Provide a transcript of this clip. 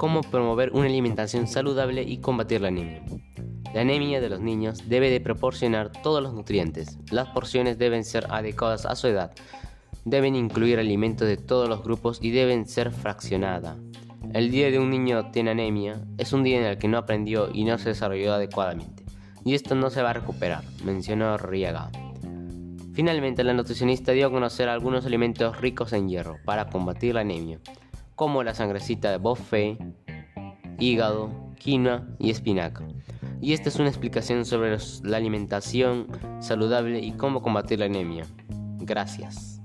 cómo promover una alimentación saludable y combatir la anemia. La anemia de los niños debe de proporcionar todos los nutrientes. Las porciones deben ser adecuadas a su edad. Deben incluir alimentos de todos los grupos y deben ser fraccionadas. El día de un niño tiene anemia es un día en el que no aprendió y no se desarrolló adecuadamente. Y esto no se va a recuperar, mencionó Riaga. Finalmente, la nutricionista dio a conocer algunos alimentos ricos en hierro para combatir la anemia, como la sangrecita de bofe, hígado, quinoa y espinaca. Y esta es una explicación sobre la alimentación saludable y cómo combatir la anemia. Gracias.